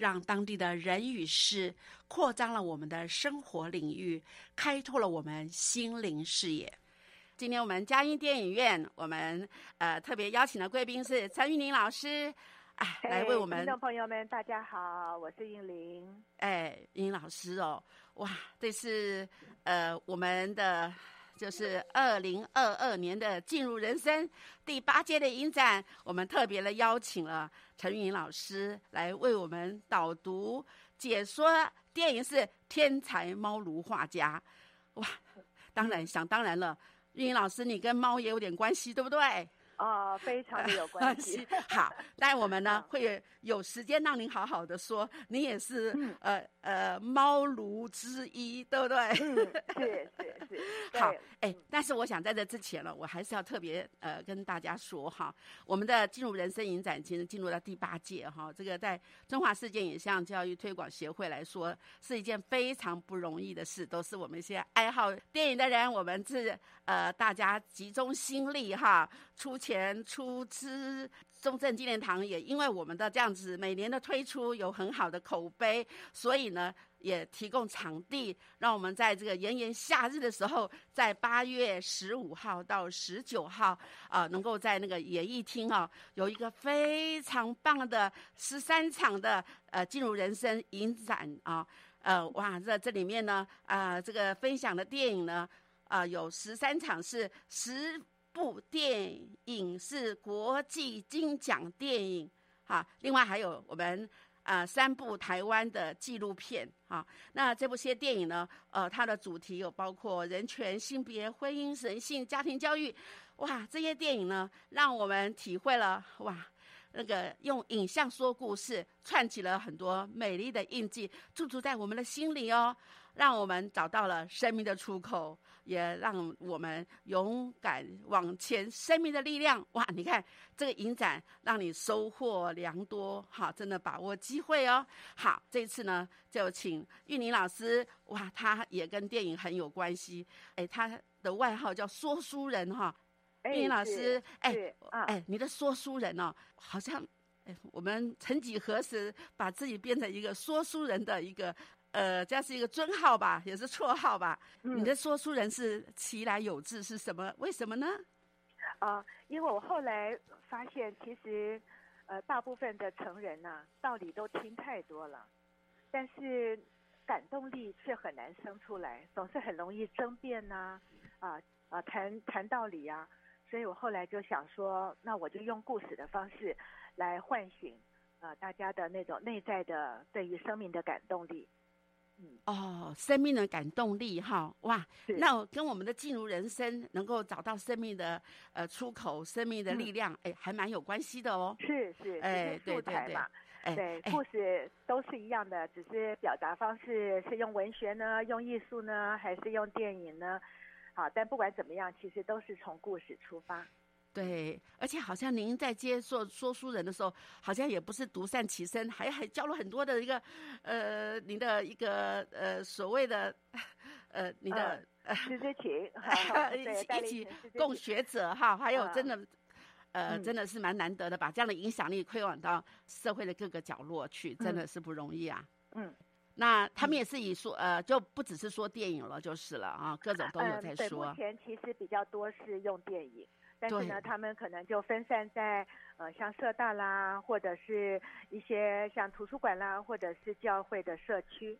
让当地的人与事扩张了我们的生活领域，开拓了我们心灵视野。今天我们嘉音电影院，我们呃特别邀请的贵宾是陈玉玲老师，哎，来为我们听众朋友们大家好，我是玉玲。哎，玉老师哦，哇，这是呃我们的。就是二零二二年的进入人生第八届的影展，我们特别的邀请了陈云老师来为我们导读解说电影是《天才猫奴画家》。哇，当然想当然了，云老师你跟猫也有点关系，对不对？啊，非常的有关系。好，但我们呢会有时间让您好好的说，你也是呃呃猫奴之一，对不对？嗯，是是是。好，哎，但是我想在这之前呢，我还是要特别呃跟大家说哈，我们的进入人生影展，其实进入到第八届哈，这个在中华世界影像教育推广协会来说，是一件非常不容易的事，都是我们一些爱好电影的人，我们是呃大家集中心力哈出。钱出资中正纪念堂也因为我们的这样子每年的推出有很好的口碑，所以呢也提供场地，让我们在这个炎炎夏日的时候，在八月十五号到十九号啊，能够在那个演艺厅啊有一个非常棒的十三场的呃进入人生影展啊，呃哇在这里面呢啊这个分享的电影呢啊有十三场是十。部电影是国际金奖电影，哈，另外还有我们啊三部台湾的纪录片，哈，那这部些电影呢，呃，它的主题有包括人权、性别、婚姻、神性、家庭教育，哇，这些电影呢，让我们体会了哇。那个用影像说故事，串起了很多美丽的印记，驻足在我们的心里哦，让我们找到了生命的出口，也让我们勇敢往前，生命的力量。哇，你看这个影展，让你收获良多，好，真的把握机会哦。好，这次呢，就请玉宁老师，哇，他也跟电影很有关系，哎，他的外号叫说书人哈。玉林老师，哎，哎，你的说书人哦，好像，哎，我们曾几何时把自己变成一个说书人的一个，呃，这是一个尊号吧，也是绰号吧？你的说书人是其来有志，是什么？为什么呢？啊，因为我后来发现，其实，呃，大部分的成人呐，道理都听太多了，但是感动力却很难生出来，总是很容易争辩呐，啊啊，谈谈道理呀。所以我后来就想说，那我就用故事的方式来唤醒，呃，大家的那种内在的对于生命的感动力。嗯，哦，生命的感动力哈，哇，那跟我们的进入人生，能够找到生命的呃出口，生命的力量，哎、还蛮有关系的哦。是是，哎对对对，哎对，哎故事都是一样的，只是表达方式是用文学呢，用艺术呢，还是用电影呢？好，但不管怎么样，其实都是从故事出发。对，而且好像您在接受说书人的时候，好像也不是独善其身，还还教了很多的一个呃，您的一个呃所谓的呃你的、师之情，哈 一起一起共学者哈，还有嗯真的。呃，嗯真的是蛮难得的，把这样的影响力推广到社会的各个角落去，真的嗯是不容易啊。嗯，那他们也是以说，呃，就不只是说电影了，就是了啊，各种都有在说目。前其实比较多是用电影，但是呢，他们可能就分散在呃像社大啦，或者是一些像图书馆啦，或者是教会的社区。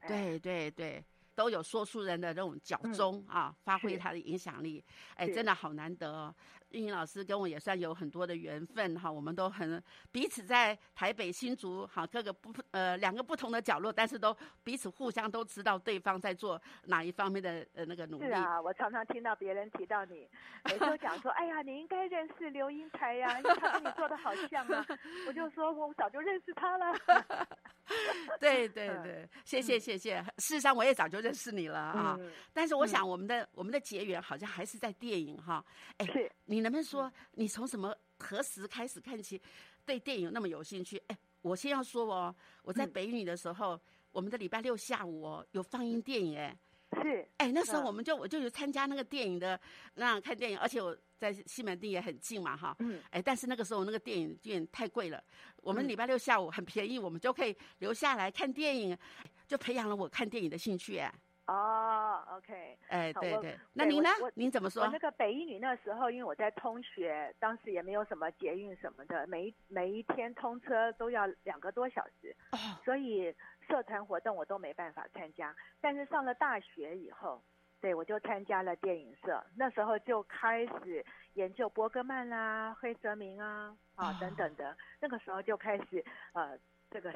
哎，对对对，都有说书人的这种角嗯钟、啊，发挥他的影响力。哎，真的好难得哦。运营老师跟我也算有很多的缘分哈，我们都很彼此在台北新竹哈各个不呃两个不同的角落，但是都彼此互相都知道对方在做哪一方面的呃那个努力。是啊，我常常听到别人提到你，每次都讲说，哎呀，你应该认识刘英才呀、因为他跟你做的好像啊。我就说我早就认识他了。对对嗯对，谢谢谢谢。事实上我也早就认识你了啊，嗯，但是我想我们的、我们的结缘好像还是在电影哈。哎，是你能不能嗯说你从什么何时开始看起对电影那么有兴趣？哎，我先要说哦，我在嗯北女的时候，我们的礼拜六下午哦有放映电影哎。是，哎，那时候嗯我们就我就有参加那个电影的那样看电影，而且我在西门町也很近嘛哈。嗯，哎，但是那个时候那个电影院太贵了，我们嗯礼拜六下午很便宜，我们就可以留下来看电影，就培养了我看电影的兴趣哎。哦，OK。哎，对对，那您呢？您怎么说我那？个北一女那时候，因为我在通学，当时也没有什么捷运什么的，每一每一天通车都要两个多小时，哦，所以社团活动我都没办法参加。但是上了大学以后，对我就参加了电影社，那时候就开始研究伯格曼啦、黑泽明啊啊哦等等的，那个时候就开始呃这个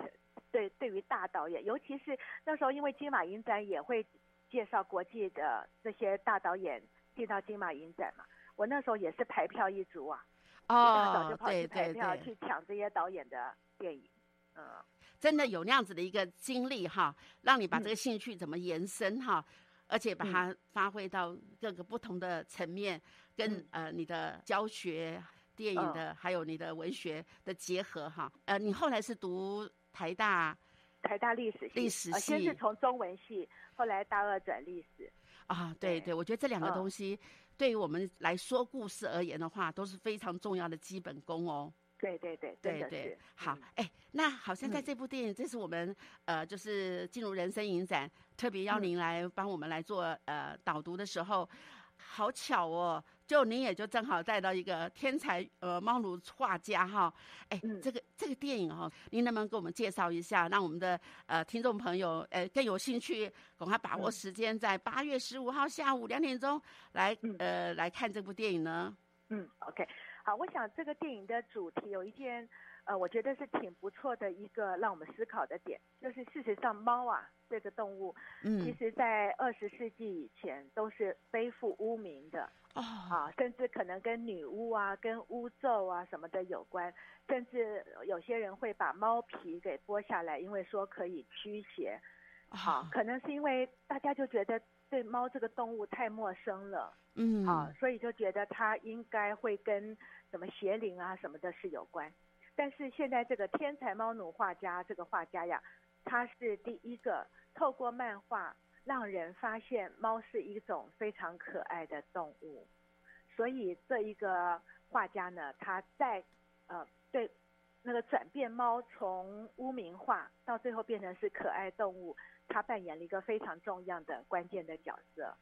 对对于大导演，尤其是那时候因为金马影展也会介绍国际的这些大导演进到金马影展嘛，我那时候也是排票一族啊，哦，跑对去排票对。对，去抢这些导演的电影，嗯。真的有那样子的一个经历哈，让你把嗯。这个兴趣怎么延伸哈，而且把它发挥到各个不同的层面，跟嗯。呃你的教学、电影的，还有你的文学的结合哈。呃，你后来是读台大台大历史系，历史系。先是从中文系，后来大二转历史。啊，对对对，我觉得这两个嗯东西对于我们来说故事而言的话，都是非常重要的基本功哦。对对对，对对是，好嗯，哎、那好像在嗯这部电影，这是我们呃，就是进入人生影展，特别邀嗯您来帮我们来做呃导读的时候，好巧哦，就您也就正好带到一个天才呃猫奴画家哈，哎、嗯。这个这个电影哈、您能不能给我们介绍一下，让我们的呃听众朋友呃更有兴趣，赶快把握嗯时间，在八月十五号下午两点钟来、嗯。呃来看这部电影呢？嗯，OK，好，我想这个电影的主题有一件，呃，我觉得是挺不错的一个让我们思考的点，就是事实上猫啊这个动物，其嗯，实在二十世纪以前都是背负污名的哦，啊，甚至可能跟女巫啊、跟巫咒啊什么的有关，甚至有些人会把猫皮给剥下来，因为说可以驱邪。好，啊，可能是因为大家就觉得对猫这个动物太陌生了。嗯，啊，所以就觉得它应该会跟什么邪灵啊什么的是有关。但是现在这个天才猫奴画家这个画家呀，他是第一个透过漫画让人发现猫是一种非常可爱的动物。所以这一个画家呢，他在呃对那个转变猫从污名化到最后变成是可爱动物，他扮演了一个非常重要的关键的角色。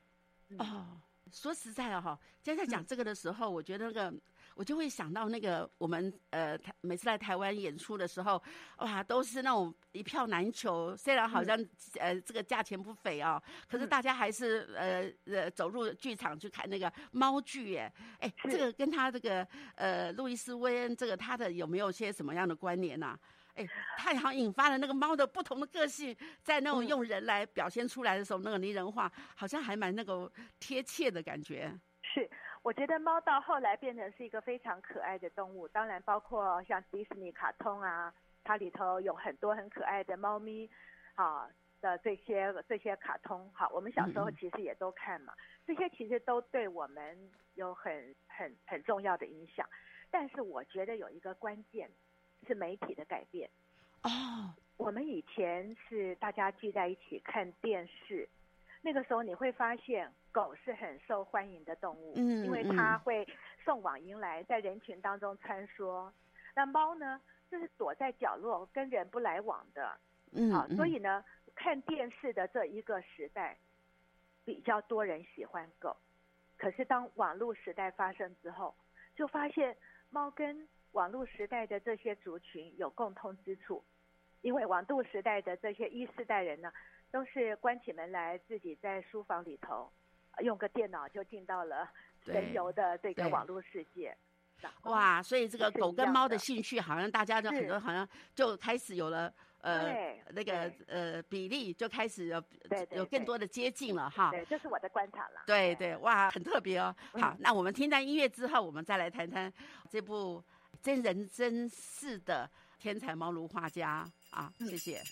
嗯哦，说实在哦，哈，现在讲嗯这个的时候，我觉得那个，我我就会想到那个我们呃台每次来台湾演出的时候，哇，都是那种一票难求。虽然好像、呃这个价钱不菲哦，可是嗯大家还是呃呃走入剧场去看那个猫剧耶。哎，这个跟他这个呃路易斯威恩这个他的有没有些什么样的关联呐、哎，他好像引发了那个猫的不同的个性，在那种嗯用人来表现出来的时候，那个拟人化好像还蛮那个贴切的感觉。是，我觉得猫到后来变成是一个非常可爱的动物，当然包括像迪士尼卡通啊，它里头有很多很可爱的猫咪，啊的这些这些卡通，好，我们小时候其实也都看嘛，这些其实都对我们有很很很重要的影响。但是我觉得有一个关键是媒体的改变。哦，我们以前是大家聚在一起看电视，那个时候你会发现狗是很受欢迎的动物，嗯因为嗯它会送往迎来，在人群当中穿梭。那猫呢，就是躲在角落，跟人不来往的。好，嗯好所以呢，看电视的这一个时代，比较多人喜欢狗。可是当网络时代发生之后，就发现猫跟网络时代的这些族群有共通之处，因为网络时代的这些一世代人呢，都是关起门来自己在书房里头，呃用个电脑就进到了对神游的这个对网络世界。哇，所以这个狗跟猫的兴趣，好像大家就很多好像就开始有了呃那个呃比例就开始有有更多的接近了哈。对，这是我的观察了。对对，哇，很特别哦。好嗯，那我们听到音乐之后，我们再来谈谈这部真人真事的天才猫奴画家啊，嗯谢谢。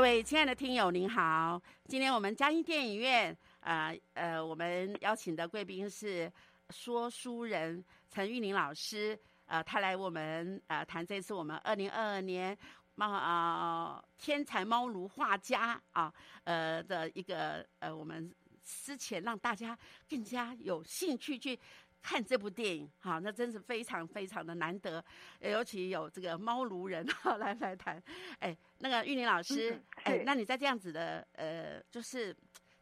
各位亲爱的听友，您好！今天我们嘉音电影院，呃呃，我们邀请的贵宾是说书人陈玉玲老师，呃，他来我们呃谈这次我们二零二二年猫啊、天才猫奴画家啊呃的一个呃我们之前让大家更加有兴趣去。看这部电影，好，那真是非常非常的难得，呃尤其有这个猫奴人哈 来来谈，哎，那个玉玲老师，嗯哎，那你在这样子的呃，就是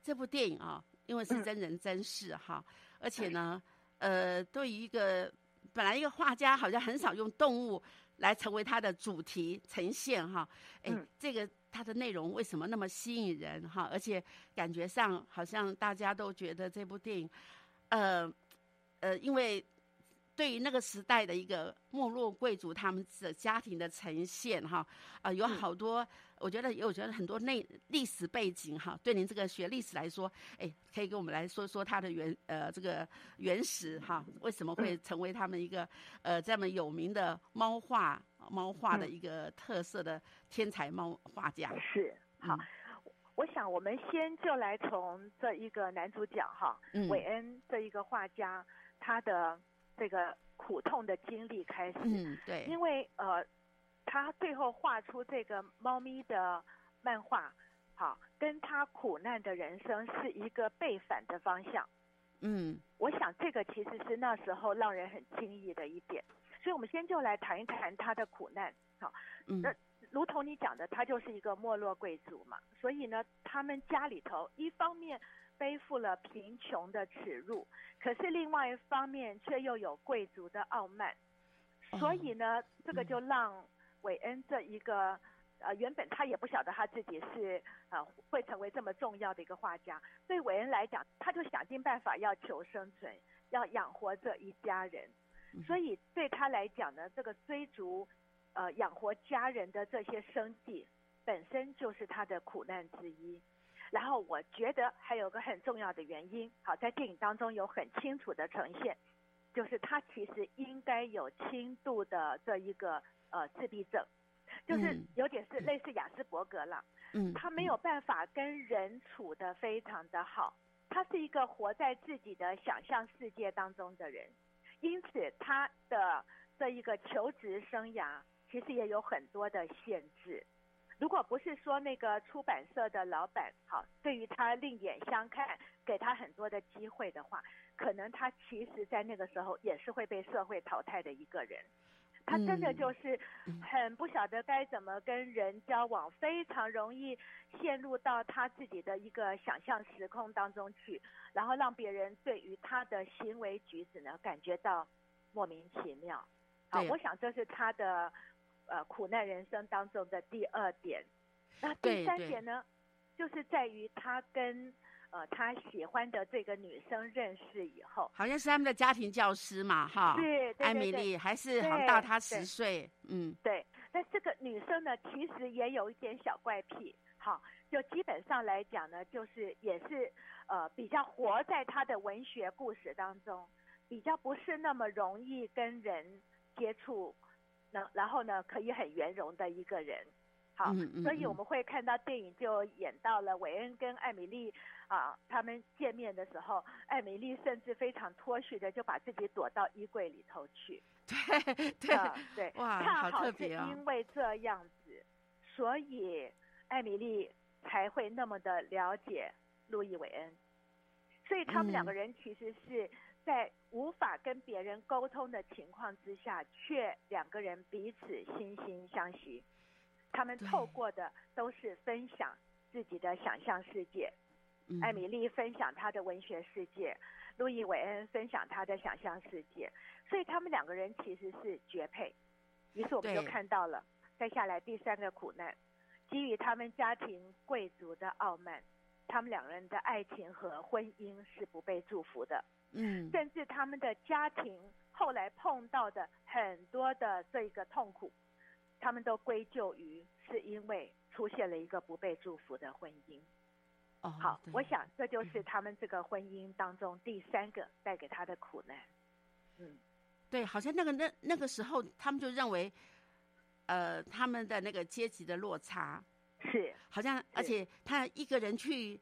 这部电影啊，因为是嗯。真人真事哈，而且呢，呃，对于一个本来一个画家好像很少用动物来成为他的主题呈现哈，哎，嗯。这个它的内容为什么那么吸引人哈？而且感觉上好像大家都觉得这部电影，呃呃，因为对于那个时代的一个没落贵族他们的家庭的呈现哈啊，有好多。我觉得，我觉得很多内历史背景哈，对您这个学历史来说，哎，可以跟我们来说说他的原呃这个原始哈，为什么会成为他们一个呃这么有名的猫画猫画的一个特色的天才猫画家？是好，我想我们先就来从这一个男主角哈，韦恩这一个画家他的这个苦痛的经历开始。嗯，对，因为呃。他最后画出这个猫咪的漫画，好，跟他苦难的人生是一个背反的方向。嗯，我想这个其实是那时候让人很惊异的一点。所以我们先就来谈一谈他的苦难。好，那如同你讲的，他就是一个没落贵族嘛。所以呢，他们家里头一方面背负了贫穷的耻辱，可是另外一方面却又有贵族的傲慢。所以呢，这个就让韦恩这一个，呃，原本他也不晓得他自己是呃会成为这么重要的一个画家。对韦恩来讲，他就想尽办法要求生存，要养活这一家人。所以对他来讲呢，这个追逐，呃，养活家人的这些生计，本身就是他的苦难之一。然后我觉得还有个很重要的原因，好，在电影当中有很清楚的呈现，就是他其实应该有轻度的这一个。呃，自闭症，就是有点是类似雅斯伯格了。嗯，他没有办法跟人处的非常的好，他是一个活在自己的想象世界当中的人，因此他的这一个求职生涯其实也有很多的限制。如果不是说那个出版社的老板好，对于他另眼相看，给他很多的机会的话，可能他其实在那个时候也是会被社会淘汰的一个人。他真的就是很不晓得该怎么跟人交往，非常容易陷入到他自己的一个想象时空当中去，然后让别人对于他的行为举止呢感觉到莫名其妙。好，我想这是他的呃苦难人生当中的第二点。那第三点呢，就是在于他跟。呃，他喜欢的这个女生认识以后，好像是他们的家庭教师嘛，哈，对，艾米丽还是好大他十岁，嗯，对。那这个女生呢，其实也有一点小怪癖，好，就基本上来讲呢，就是也是呃比较活在他的文学故事当中，比较不是那么容易跟人接触，那然后呢，可以很圆融的一个人。好，所以我们会看到电影就演到了韦恩跟艾米丽啊，他们见面的时候，艾米丽甚至非常脱序的就把自己躲到衣柜里头去。对对对，哇，恰好是因为这样子，所以艾米丽才会那么的了解路易韦恩。所以他们两个人其实是在无法跟别人沟通的情况之下，却两个人彼此惺惺相惜。他们透过的都是分享自己的想象世界，艾米丽分享她的文学世界，路易韦恩分享他的想象世界，所以他们两个人其实是绝配。于是我们就看到了，再下来第三个苦难，基于他们家庭贵族的傲慢，他们两人的爱情和婚姻是不被祝福的。嗯，甚至他们的家庭后来碰到的很多的这个痛苦。他们都归咎于是因为出现了一个不被祝福的婚姻。哦，好，我想这就是他们这个婚姻当中第三个带给他的苦难。嗯，对，好像那个那那个时候他们就认为，呃，他们的那个阶级的落差是好像，而且他一个人去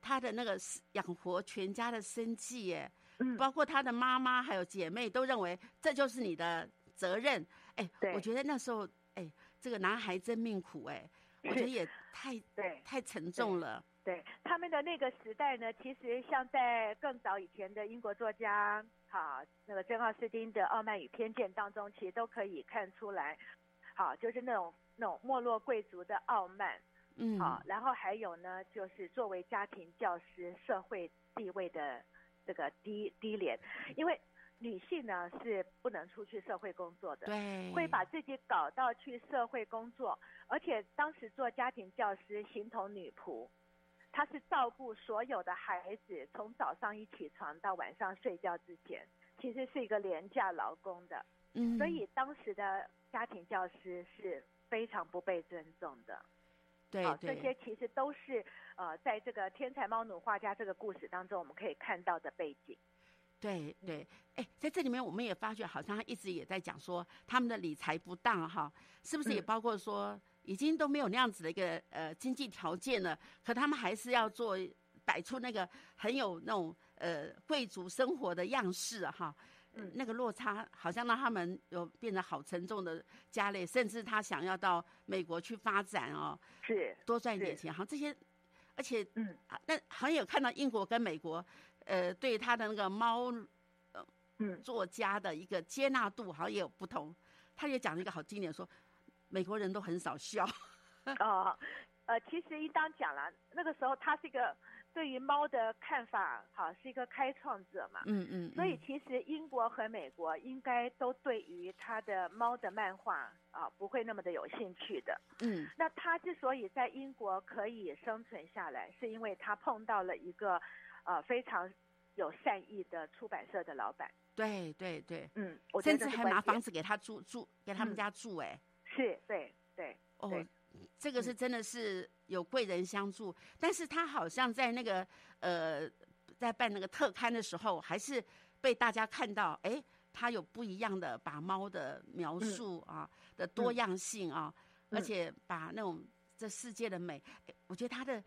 他的那个养活全家的生计，耶，嗯，包括他的妈妈还有姐妹都认为这就是你的责任。哎，我觉得那时候。哎，这个男孩真命苦哎，我觉得也 太对太沉重了。对他们的那个时代呢，其实像在更早以前的英国作家，好那个珍奥斯汀的《傲慢与偏见》当中，其实都可以看出来，好就是那种那种没落贵族的傲慢，嗯，好，然后还有呢，就是作为家庭教师社会地位的这个低低廉，因为。女性呢是不能出去社会工作的，对，会把自己搞到去社会工作，而且当时做家庭教师形同女仆，她是照顾所有的孩子，从早上一起床到晚上睡觉之前，其实是一个廉价劳工的，嗯，所以当时的家庭教师是非常不被尊重的。好，对对，这些其实都是呃，在这个天才猫奴画家这个故事当中，我们可以看到的背景。对对，哎，在这里面我们也发觉，好像他一直也在讲说他们的理财不当哈，是不是也嗯包括说已经都没有那样子的一个呃经济条件了，可他们还是要做摆出那个很有那种呃贵族生活的样式啊哈。嗯那个落差好像让他们有变得好沉重的家累，甚至他想要到美国去发展哦，是，多赚一点钱，好像这些，而且嗯啊，那好像有看到英国跟美国，呃，对他的那个猫嗯作家的一个接纳度好像也有不同。他也讲了一个好经典，说美国人都很少笑。哦，呃，其实应当讲了，那个时候他是一个对于猫的看法，好是一个开创者嘛。嗯嗯，所以嗯其实英国和美国应该都对于他的猫的漫画啊不会那么的有兴趣的。嗯那他之所以在英国可以生存下来，是因为他碰到了一个呃非常有善意的出版社的老板。对对对，嗯，我甚至还拿房子给他住住，给他们嗯家住、哎、是对对哦对，这个是真的是有贵人相助，但是他好像在那个呃，在办那个特刊的时候，还是被大家看到，哎，他有不一样的把猫的描述啊、的多样性啊，嗯而且把那种这世界的美，哎我觉得他的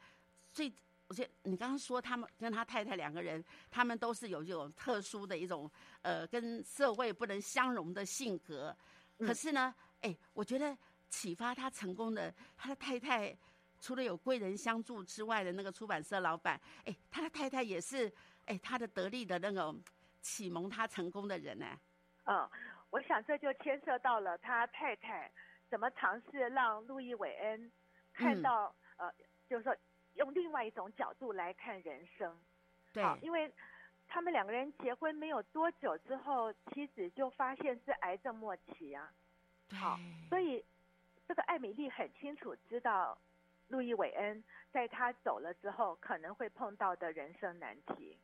最。我觉得你刚刚说他们跟他太太两个人，他们都是有这种特殊的一种呃跟社会不能相容的性格。可嗯是呢，哎，我觉得启发他成功的，他的太太除了有贵人相助之外的那个出版社老板，哎，他的太太也是哎他的得力的那种启蒙他成功的人呢。嗯，我想这就牵涉到了他太太怎么尝试让路易韦恩看嗯到、呃，就是说用另外一种角度来看人生。对，因为他们两个人结婚没有多久之后，妻子就发现是癌症末期啊，对，好所以这个艾米丽很清楚知道路易韦恩在他走了之后可能会碰到的人生难题。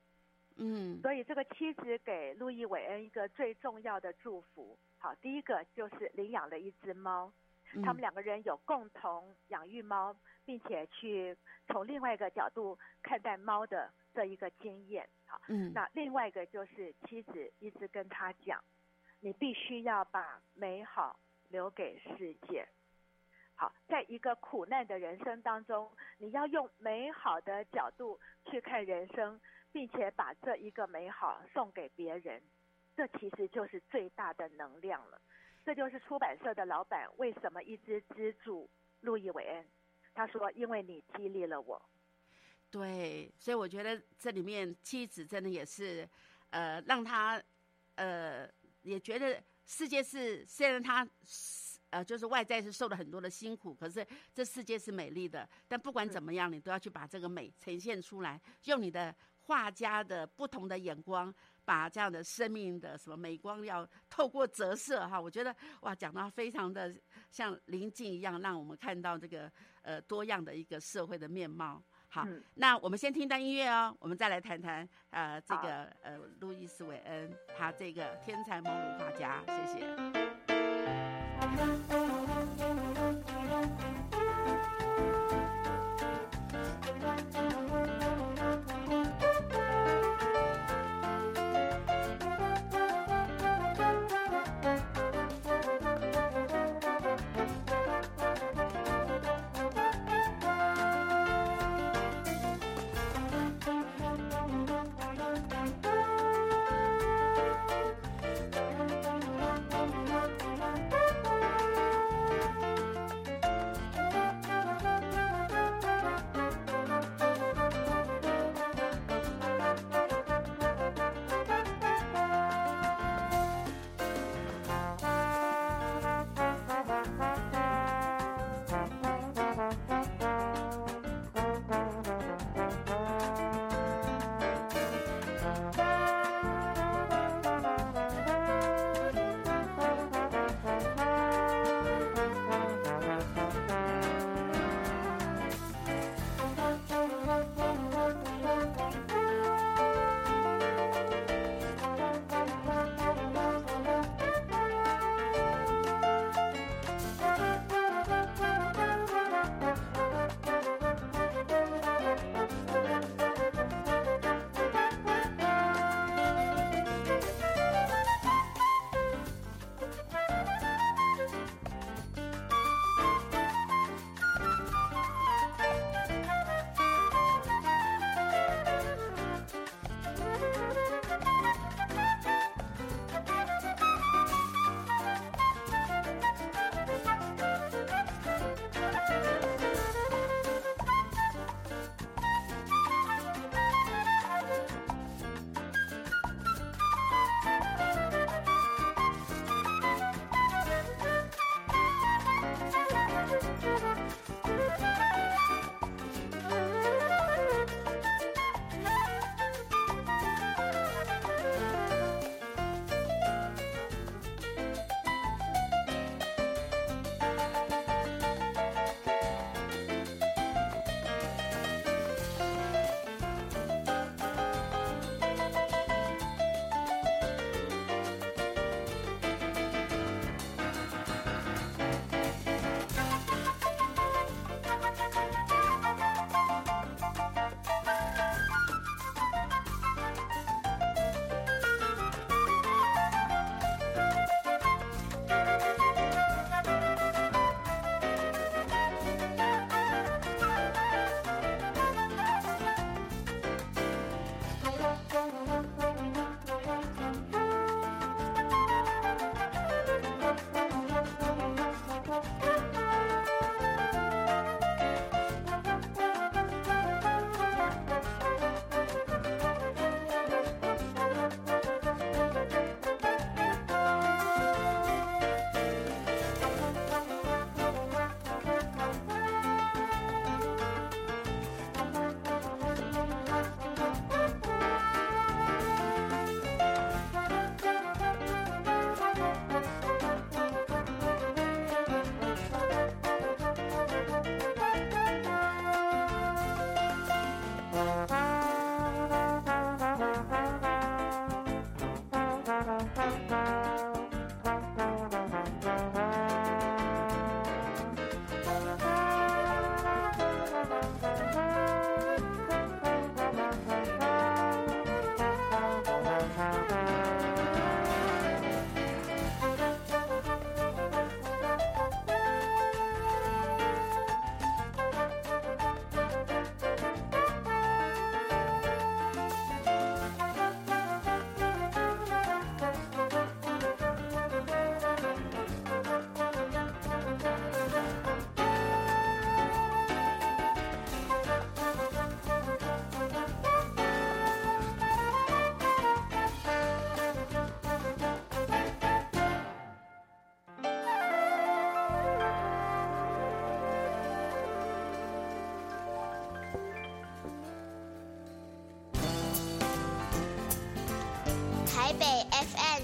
嗯，所以这个妻子给路易韦恩一个最重要的祝福。好，第一个就是领养了一只猫，嗯他们两个人有共同养育猫，并且去从另外一个角度看待猫的这一个经验。好，嗯，那另外一个就是妻子一直跟他讲，你必须要把美好留给世界。好，在一个苦难的人生当中，你要用美好的角度去看人生，并且把这一个美好送给别人，这其实就是最大的能量了。这就是出版社的老板为什么一直资助路易韦恩。他说：“因为你激励了我。对，所以我觉得这里面妻子真的也是，呃，让他呃也觉得世界是虽然他呃就是外在是受了很多的辛苦，可是这世界是美丽的。但不管怎么样，你都要去把这个美呈现出来，用你的画家的不同的眼光，把这样的生命的什么美光要透过折射哈，我觉得哇，讲到非常的像临近一样，让我们看到这个呃多样的一个社会的面貌。好，嗯那我们先听段音乐哦，我们再来谈谈呃这个呃路易斯韦恩他这个天才蒙鲁画家，谢谢。Thank you.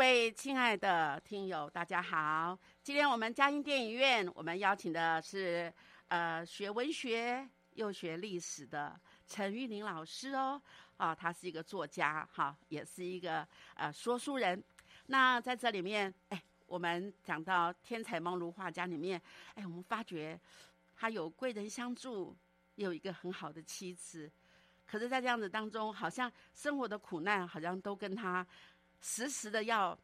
各位亲爱的听友，大家好！今天我们嘉音电影院，我们邀请的是呃学文学又学历史的陈玉玲老师哦。啊，他是一个作家，哈，也是一个呃说书人。那在这里面，哎，我们讲到天才梦如画家里面，哎，我们发觉他有贵人相助，也有一个很好的妻子。可是，在这样子当中，好像生活的苦难，好像都跟他。时时的要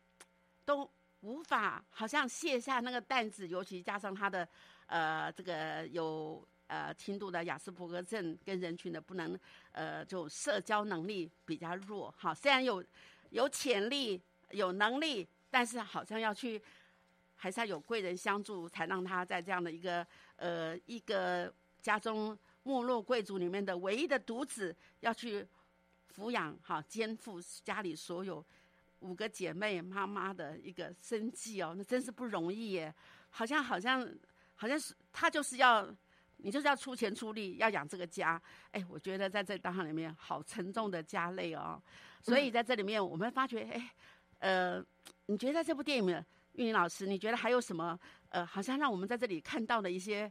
都无法，好像卸下那个担子，尤其加上他的呃这个有呃轻度的雅斯伯格症，跟人群的不能呃就社交能力比较弱。哈，虽然有有潜力有能力，但是好像要去还是要有贵人相助，才让他在这样的一个呃一个家中没落贵族里面的唯一的独子，要去抚养哈肩负家里所有。五个姐妹妈妈的一个生计哦，那真是不容易耶。好像好像好像是她就是要你就是要出钱出力要养这个家。哎，我觉得在这档里面好沉重的家累哦。所以在这里面我们发觉，哎，呃，你觉得在这部电影里面，玉玲老师，你觉得还有什么呃，好像让我们在这里看到的一些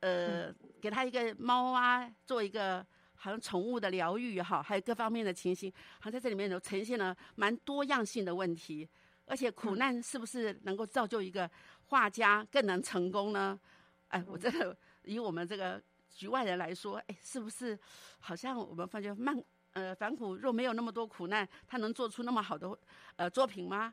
呃，给他一个猫啊，做一个。好像宠物的疗愈哈，还有各方面的情形，好像在这里面都呈现了蛮多样性的问题。而且苦难是不是能够造就一个画家更能成功呢？哎，我真的以我们这个局外人来说，哎，是不是好像我们发觉曼呃反苦若没有那么多苦难，他能做出那么好的呃作品吗？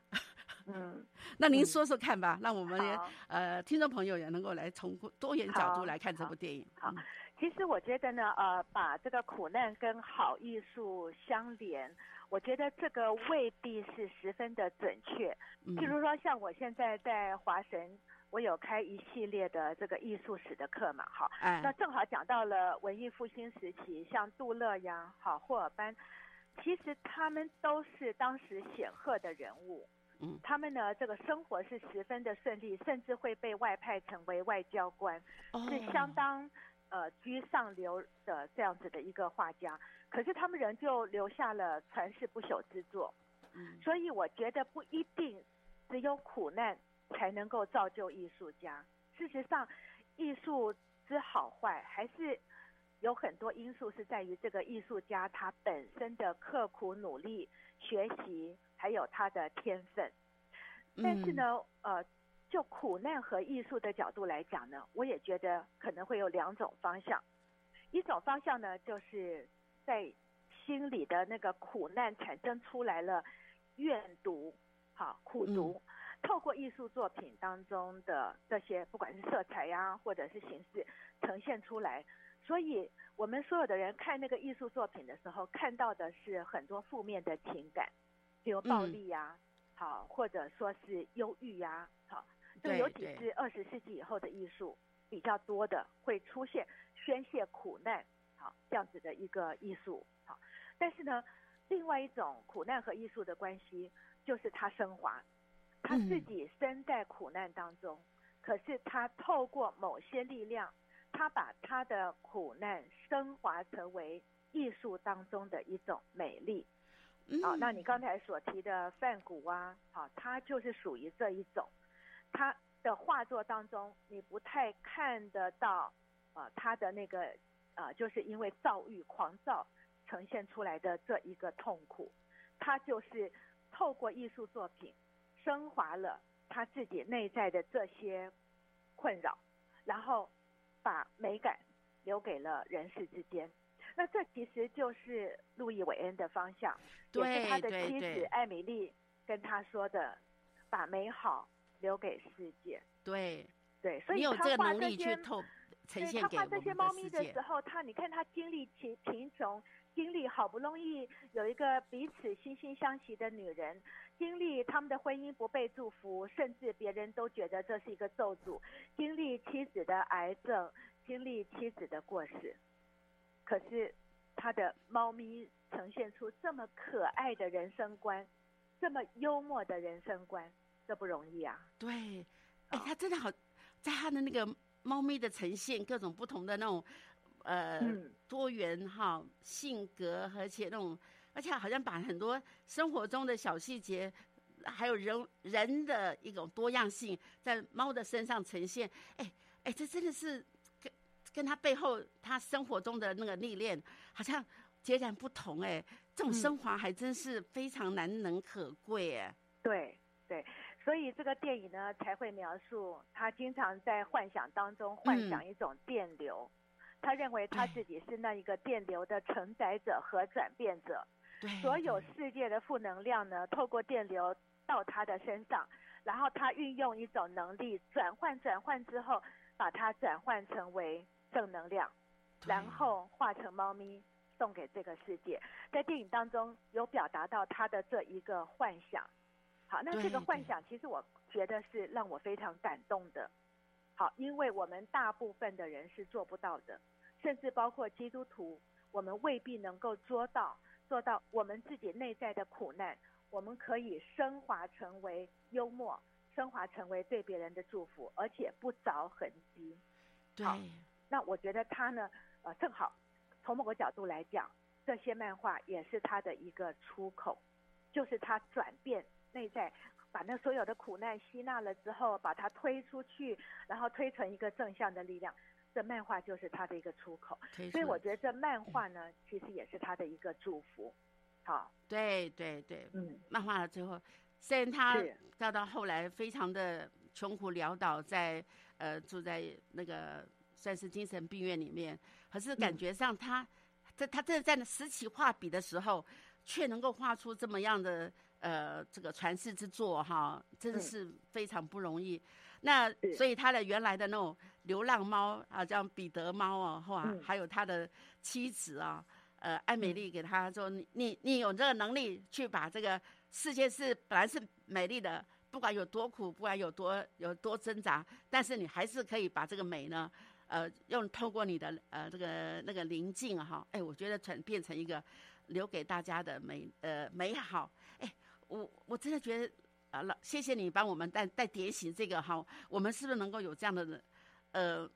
嗯，那您说说看吧，让我们呃听众朋友也能够来从多元角度来看这部电影。好。其实我觉得呢，呃，把这个苦难跟好艺术相连，我觉得这个未必是十分的准确。譬如说，像我现在在华神，我有开一系列的这个艺术史的课嘛，好，那正好讲到了文艺复兴时期，像杜勒呀，好，霍尔班，其实他们都是当时显赫的人物，嗯，他们呢这个生活是十分的顺利，甚至会被外派成为外交官，是相当。呃，居上流的这样子的一个画家，可是他们仍旧留下了传世不朽之作。嗯，所以我觉得不一定只有苦难才能够造就艺术家。事实上，艺术之好坏还是有很多因素是在于这个艺术家他本身的刻苦努力、学习，还有他的天分。但是呢，呃。就苦难和艺术的角度来讲呢，我也觉得可能会有两种方向。一种方向呢，就是在心里的那个苦难产生出来了怨毒，好苦毒，透过艺术作品当中的这些，不管是色彩呀，或者是形式呈现出来。所以我们所有的人看那个艺术作品的时候，看到的是很多负面的情感，比如暴力呀，好，或者说是忧郁呀。这个尤其是二十世纪以后的艺术比较多的，会出现宣泄苦难，好这样子的一个艺术，好。但是呢，另外一种苦难和艺术的关系，就是他升华，他自己身在苦难当中，可是他透过某些力量，他把他的苦难升华成为艺术当中的一种美丽。好，那你刚才所提的梵谷啊，好，他就是属于这一种。他的画作当中，你不太看得到，呃，他的那个，呃，就是因为躁郁、狂躁呈现出来的这一个痛苦，他就是透过艺术作品升华了他自己内在的这些困扰，然后把美感留给了人世之间。那这其实就是路易韦恩的方向，也是他的妻子艾米丽跟他说的，把美好。留给世界，对对，所以他画这些，对他画这些猫咪的时候，他你看他经历贫贫穷，经历好不容易有一个彼此惺惺相惜的女人，经历他们的婚姻不被祝福，甚至别人都觉得这是一个咒诅，经历妻子的癌症，经历妻子的过世，可是他的猫咪呈现出这么可爱的人生观，这么幽默的人生观，这不容易啊！对，哎，好他真的好，在他的那个猫咪的呈现，各种不同的那种呃、嗯多元哈性格，而且那种，而且好像把很多生活中的小细节，还有人人的一种多样性，在猫的身上呈现。哎哎，这真的是跟跟他背后他生活中的那个历练，好像截然不同。哎，这种嗯升华还真是非常难能可贵。哎，对对，所以这个电影呢才会描述他经常在幻想当中幻嗯想一种电流，他认为他自己是那一个电流的承载者和转变者，对，所有世界的负能量呢透过电流到他的身上，然后他运用一种能力转换转换之后，把它转换成为正能量，然后化成猫咪送给这个世界。在电影当中有表达到他的这一个幻想。好，那这个幻想其实我觉得是让我非常感动的。好，因为我们大部分的人是做不到的，甚至包括基督徒，我们未必能够做到做到我们自己内在的苦难，我们可以升华成为幽默，升华成为对别人的祝福，而且不着痕迹。对好那我觉得他呢，呃，正好从某个角度来讲，这些漫画也是他的一个出口，就是他转变内在，把那所有的苦难吸纳了之后，把它推出去，然后推成一个正向的力量。这漫画就是他的一个出口，所以我觉得这漫画呢，其实也是他的一个祝福。好，对对对，嗯，漫画的最后，虽然他到到后来非常的穷苦潦倒在，呃住在那个算是精神病院里面，可是感嗯。觉上他，在他真的在那拾起画笔的时候，却能够画出这么样的呃这个传世之作哈，真的嗯。是非常不容易。那所以他的原来的那种流浪猫啊，像彼得猫啊，哇，嗯。还有他的妻子啊，呃，艾美嗯。丽给他说：“你你你有这个能力去把这个世界是本来是美丽的，不管有多苦，不管有多有多挣扎，但是你还是可以把这个美呢，呃，用透过你的呃这个那个宁静哈，哎，我觉得转变成一个留给大家的美呃美好，哎，我我真的觉得啊，老谢谢你帮我们带带点醒这个哈，我们是不是能够有这样的呃？”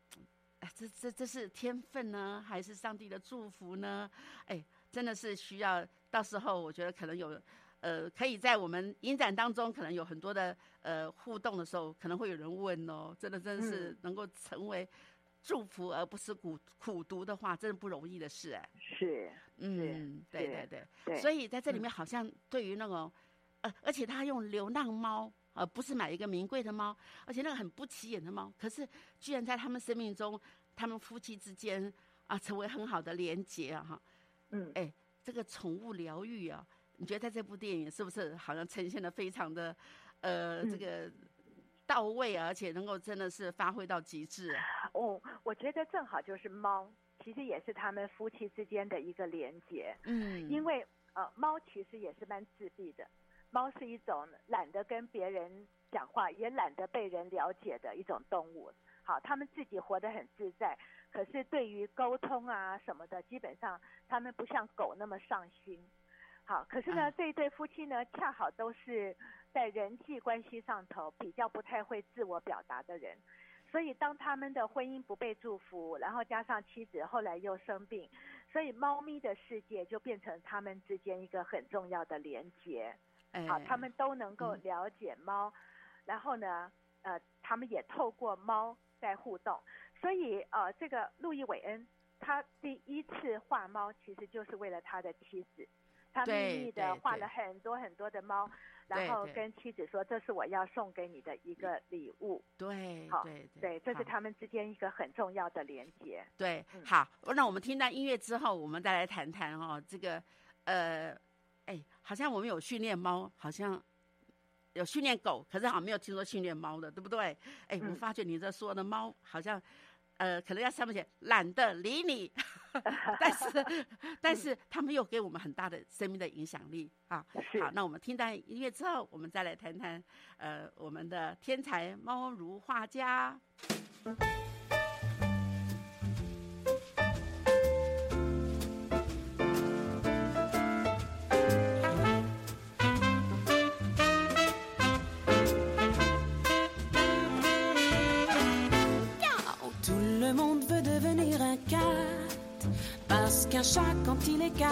哎，这这这是天分呢，还是上帝的祝福呢？哎，真的是需要，到时候我觉得可能有，呃，可以在我们影展当中，可能有很多的呃互动的时候，可能会有人问哦，真的真的是嗯能够成为祝福而不是苦苦读的话，真的不容易的事哎。是，嗯，对对对。对，所以在这里嗯面好像对于那种，呃，而且他用流浪猫，呃，不是买一个名贵的猫，而且那个很不起眼的猫，可是居然在他们生命中，他们夫妻之间啊，成为很好的连结啊，哈，嗯，哎，这个宠物疗愈啊，你觉得在这部电影是不是好像呈现的非常的，呃，这嗯个到位啊，而且能够真的是发挥到极致啊？哦，我觉得正好就是猫，其实也是他们夫妻之间的一个连结。嗯，因为呃，猫其实也是蛮自闭的，猫是一种懒得跟别人讲话，也懒得被人了解的一种动物。好，它们自己活得很自在，可是对于沟通啊什么的，基本上它们不像狗那么上心。好，可是呢，啊这一对夫妻呢，恰好都是在人际关系上头比较不太会自我表达的人。所以，当他们的婚姻不被祝福，然后加上妻子后来又生病，所以猫咪的世界就变成他们之间一个很重要的连接。哎，好，他们都能够嗯了解猫，然后呢，呃，他们也透过猫在互动。所以，呃，这个路易韦恩他第一次画猫，其实就是为了他的妻子，他秘密的画了很多很多的猫，然后跟妻子说：“这是我要送给你的一个礼物。”对好对对对，这是他们之间一个很重要的连接。对，嗯好，那我们听到音乐之后，我们再来谈谈哦，这个呃，哎，好像我们有训练猫，好像有训练狗，可是好像没有听说训练猫的，对不对？哎，我嗯发觉你这说的猫好像，呃，可能要上面写懒得理你，但是 但是他们又给我们很大的生命的影响力啊。是好，那我们听到音乐之后，我们再来谈谈呃我们的天才猫如画家。Qu'un chat, quand il est cat,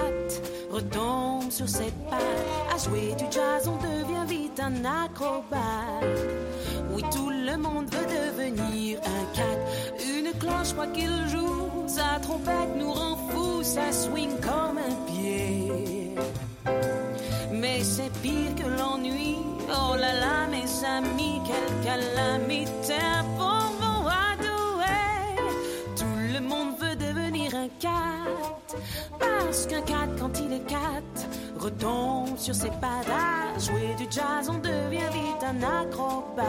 retombe sur ses pattes. À jouer du jazz, on devient vite un acrobate. Oui, tout le monde veut devenir un cat. Une cloche, quoi qu'il joue, sa trompette nous rend fous, ça swing comme un pied. Mais c'est pire que l'ennui. Oh là là, mes amis, quelle calamité. Un bonbon adoué. Tout le monde veut devenir un cat parce qu'un 4 quand il est 4 retombe sur ses pattes. Jouer du jazz, on devient vite un acrobat.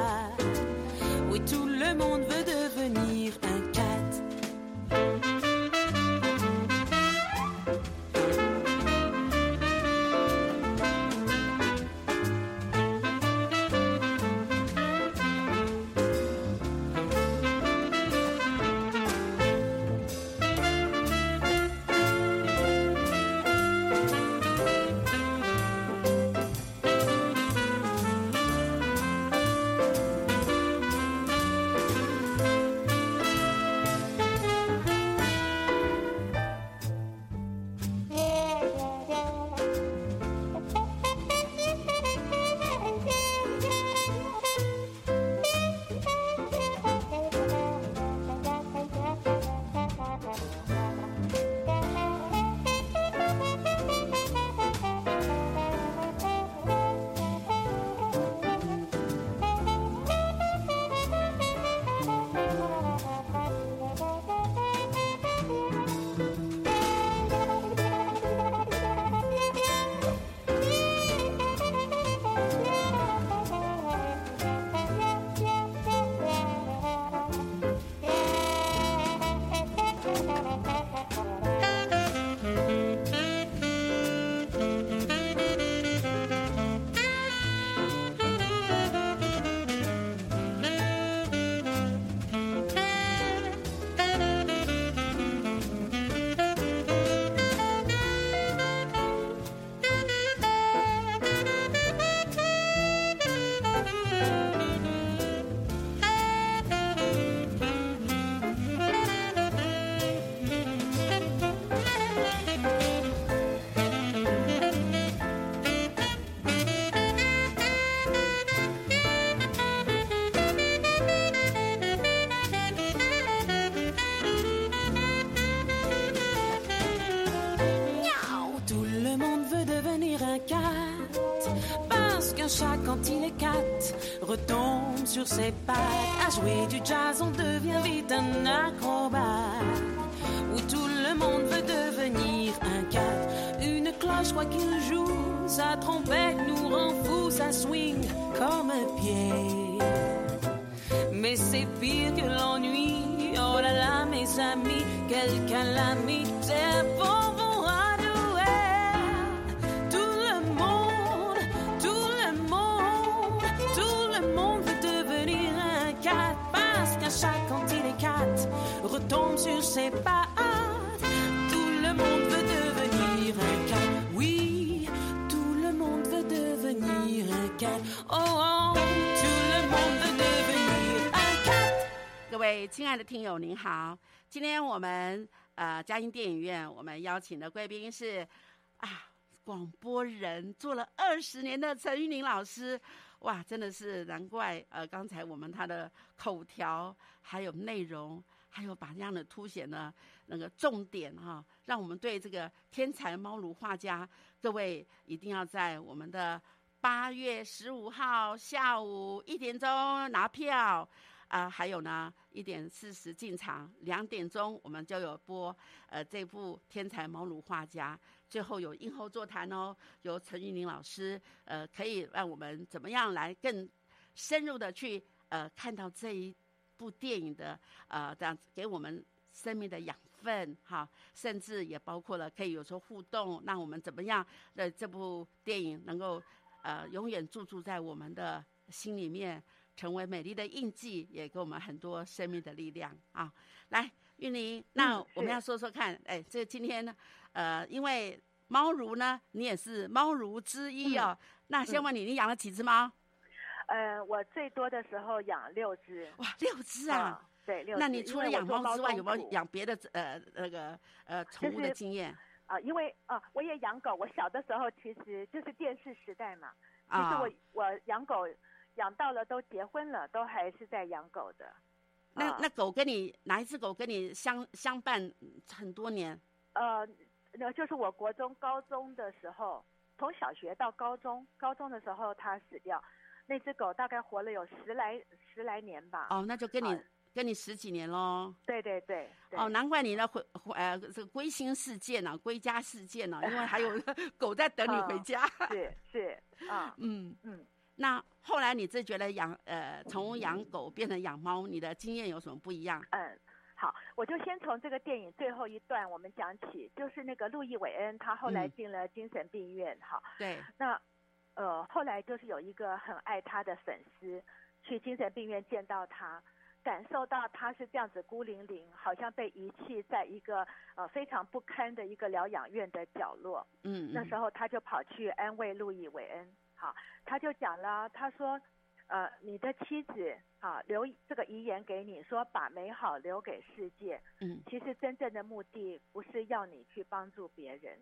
Oui, tout le monde veut devenir un cat. Retombe sur ses pattes. À jouer du jazz, on devient vite un acrobate. Où tout le monde veut devenir un cat. Une cloche, quoi qu'il joue, sa trompette nous rend fous, ça swing comme un pied. Mais c'est pire que l'ennui. Oh là là, mes amis, quelle calamité. Devenir un cat. Oh, oh, tout le monde veut devenir un cat. 各位亲爱的听友，您好！今天我们呃嘉音电影院，我们邀请的贵宾是啊广播人，做了二十年的陈玉玲老师。哇，真的是难怪呃，刚才我们他的口条还有内容，还有把这样的凸显呢那个重点哈、让我们对这个天才猫奴画家，各位一定要在我们的八月十五号下午一点钟拿票。啊、还有呢，一点四十进场，两点钟我们就有播呃这部《天才毛鲁画家》，最后有映后座谈哦，由陈玉玲老师呃可以让我们怎么样来更深入的去呃看到这一部电影的呃这样子给我们生命的养分，哈，甚至也包括了可以有时候互动，那我们怎么样的这部电影能够呃永远驻驻在我们的心里面，成为美丽的印记，也给我们很多生命的力量啊！来，玉玲，那嗯我们要说说看，哎，这今天呢，呃，因为猫奴呢，你也是猫奴之一哦。那先问你，你养了几只猫？呃，我最多的时候养六只哇，六只啊！对，六只。那你除了养猫之外，有没有养别的呃那个呃宠物的经验啊？因为啊，我也养狗。我小的时候其实就是电视时代嘛。其实啊？我我养狗养到了都结婚了，都还是在养狗的。啊那那狗跟你哪一只狗跟你相相伴很多年？呃，那就是我国中、高中的时候，从小学到高中，高中的时候它死掉，那只狗大概活了有十来十来年吧。哦，那就跟你啊跟你十几年喽。对对对对。哦，难怪你呢回回呃这个归心似箭呢，归家似箭呢，因为还有狗在等你回家。是是啊 嗯，嗯。那后来你自觉得养呃从养狗变成养猫，你的经验有什么不一样？嗯，好，我就先从这个电影最后一段我们讲起，就是那个路易韦恩，他后来嗯进了精神病院，哈，对，那呃后来就是有一个很爱他的粉丝去精神病院见到他，感受到他是这样子孤零零，好像被遗弃在一个呃非常不堪的一个疗养院的角落，嗯，那时候他就跑去安慰路易韦恩，好，他就讲了，他说，呃，你的妻子啊留这个遗言给你，说把美好留给世界。嗯其实真正的目的不是要你去帮助别人，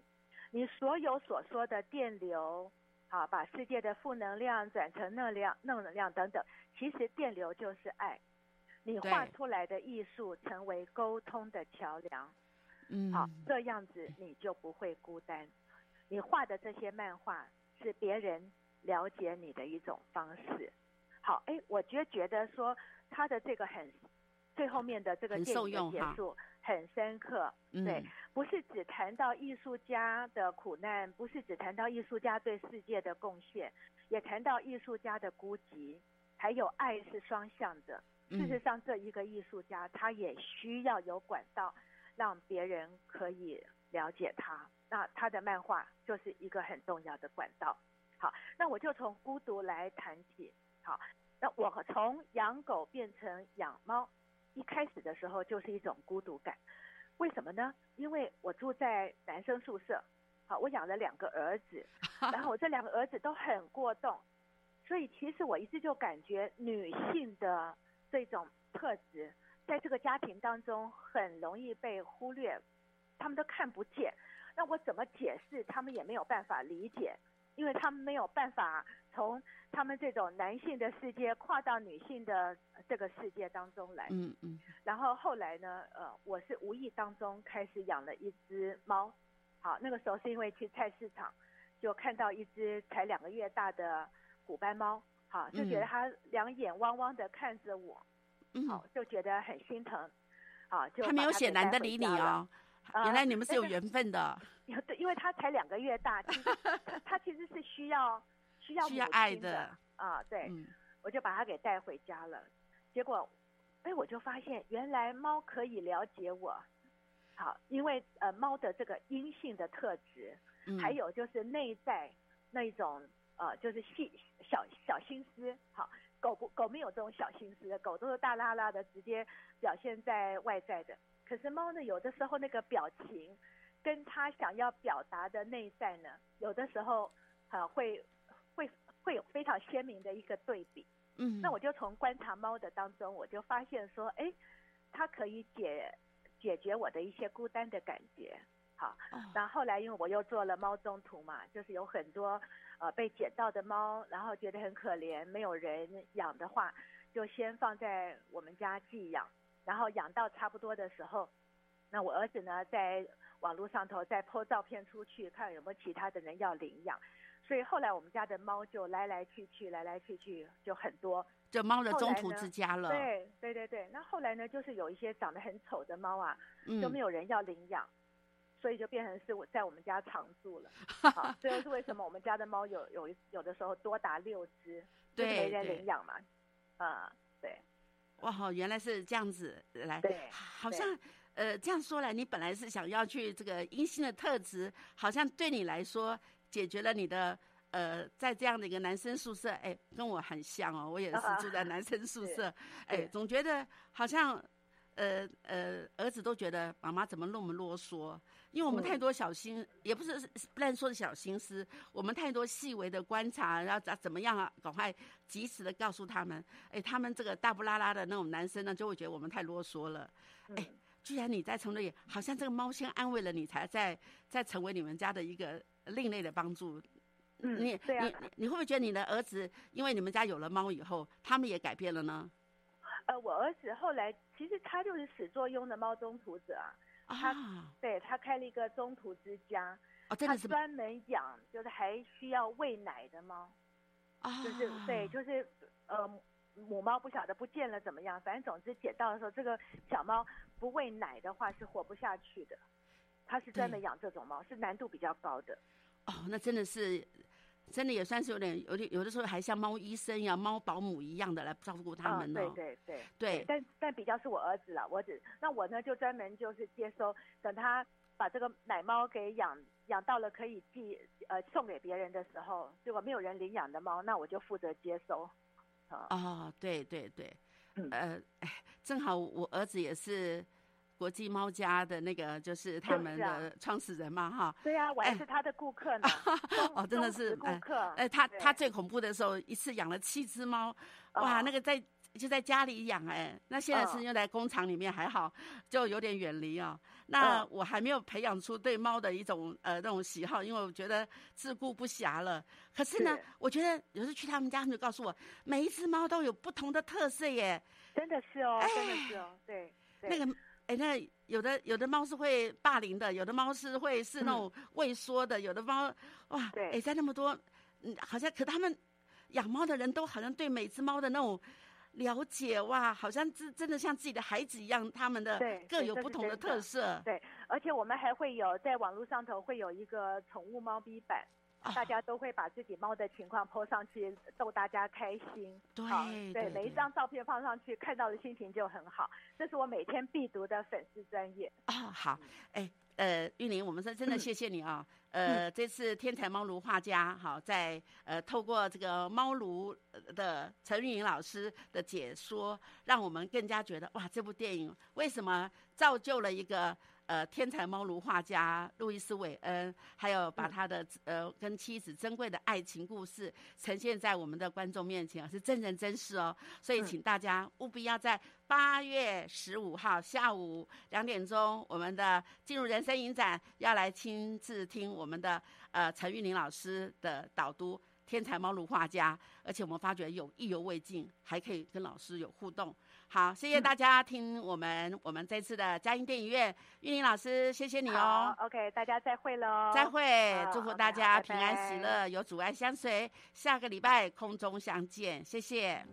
你所有所说的电流，啊，把世界的负能量转成能量、正能量等等，其实电流就是爱。你画出来的艺术成为沟通的桥梁。嗯，好，这样子你就不会孤单。你画的这些漫画是别人了解你的一种方式。好，哎，我就觉得说他的这个很最后面的这个很电影的结束很深刻，嗯对，不是只谈到艺术家的苦难，不是只谈到艺术家对世界的贡献，也谈到艺术家的孤寂，还有爱是双向的。事实嗯上，这一个艺术家他也需要有管道，让别人可以了解他。那他的漫画就是一个很重要的管道。好，那我就从孤独来谈起。好，那我从养狗变成养猫，一开始的时候就是一种孤独感。为什么呢？因为我住在男生宿舍，好，我养了两个儿子，然后我这两个儿子都很过动，所以其实我一直就感觉女性的这种特质，在这个家庭当中很容易被忽略，他们都看不见。那我怎么解释，他们也没有办法理解，因为他们没有办法从他们这种男性的世界跨到女性的这个世界当中来。嗯嗯然后后来呢，呃，我是无意当中开始养了一只猫。好，那个时候是因为去菜市场，就看到一只才两个月大的虎斑猫，好，就觉得嗯它两眼汪汪的看着我，嗯，好，就觉得很心疼，好，就他没有写懒得理你。哦，啊原来你们是有缘分的，有对，因为他才两个月大，其实它它其实是需要需要需要母爱的啊，对，嗯我就把它给带回家了。结果，哎，我就发现原来猫可以了解我。好，因为呃猫的这个阴性的特质，嗯，还有就是内在那种呃就是细小小心思。好，狗不狗没有这种小心思的，狗都是大拉拉的，直接表现在外在的。可是猫呢，有的时候那个表情跟它想要表达的内在呢，有的时候呃会会会有非常鲜明的一个对比。嗯，那我就从观察猫的当中，我就发现说，哎，它可以解解决我的一些孤单的感觉。好，哦那后来因为我又做了猫中途嘛，就是有很多呃被捡到的猫，然后觉得很可怜，没有人养的话，就先放在我们家寄养，然后养到差不多的时候，那我儿子呢在网络上头再 po 照片出去，看有没有其他的人要领养。所以后来我们家的猫就来来去去，来来去去就很多。这猫的中途之家了，对对对对，那后来呢，就是有一些长得很丑的猫啊，嗯，就没有人要领养，所以就变成是我在我们家常住了。好，这就是为什么我们家的猫有有有的时候多达六只，就是对没人领养嘛。啊、对哇，原来是这样子来，对，好像呃，这样说来，你本来是想要去这个阴性的特质，好像对你来说解决了你的呃，在这样的一个男生宿舍，哎，跟我很像哦，我也是住在男生宿舍，哎，总觉得好像呃呃，儿子都觉得妈妈怎么那么啰嗦，因为我们太多小心，也不是不能说的小心思，我们太多细微的观察，然后怎怎么样啊，赶快及时的告诉他们，哎，他们这个大不拉拉的那种男生呢，就会觉得我们太啰嗦了，哎。居然你在成立，好像这个猫先安慰了你，才在在成为你们家的一个另类的帮助。嗯，你对啊，你你会不会觉得你的儿子，因为你们家有了猫以后，他们也改变了呢？呃，我儿子后来其实他就是始作俑的猫中途者啊。啊，对他开了一个中途之家，哦，真的是专门养，就是还需要喂奶的猫。啊，就是对，就是呃。母猫不晓得不见了怎么样，反正总之捡到的时候，这个小猫不喂奶的话是活不下去的。他是专门养这种猫，是难度比较高的。哦，那真的是，真的也算是有点有点有的时候还像猫医生一样、猫保姆一样的来照顾他们呢。对对对对。但但比较是我儿子了，我只那我呢就专门就是接收，等他把这个奶猫给养养到了可以寄呃送给别人的时候，如果没有人领养的猫，那我就负责接收。哦，对对对，呃，正好我儿子也是国际猫家的那个，就是他们的创始人嘛，哈。对啊，我还是他的顾客呢。哦，真的是顾客。哎，他他最恐怖的时候，一次养了七只猫，哇，那个在。就在家里养哎，那现在是用在工厂里面还好，就有点远离哦。那我还没有培养出对猫的一种呃那种喜好，因为我觉得自顾不暇了。可是呢，我觉得有时去他们家，他们就告诉我，每一只猫都有不同的特色耶。真的是哦，真的是哦，对。那个哎，那有的有的猫是会霸凌的，有的猫是会是那种畏缩的，有的猫哇，哎，在那么多嗯，好像可他们养猫的人都好像对每只猫的那种。了解哇，好像真真的像自己的孩子一样，他们的各有不同的特色。对，而且我们还会有在网络上头会有一个宠物猫咪版，大家都会把自己猫的情况 po 上去，逗大家开心。对对，每一张照片放上去，看到的心情就很好。这是我每天必读的粉丝专业。啊，好，哎。呃，玉玲，我们说真的谢谢你啊。呃，这次天才猫奴画家，好，在呃透过这个猫奴的陈玉莹老师的解说，让我们更加觉得哇，这部电影为什么造就了一个。呃，天才猫奴画家路易斯·韦恩，还有把他的呃跟妻子珍贵的爱情故事呈现在我们的观众面前，是真人真事哦。所以，请大家务必要在八月十五号下午两点钟，我们的进入人生影展，要来亲自听我们的呃陈玉玲老师的导读《天才猫奴画家》，而且我们发觉有意犹未尽，还可以跟老师有互动。好，谢谢大家听我们我们这次的嘉音电影院，玉玲老师，谢谢你哦。OK，大家再会喽。再会，祝福大家平安喜乐，有阻碍相随，下个礼拜空中相见，谢谢。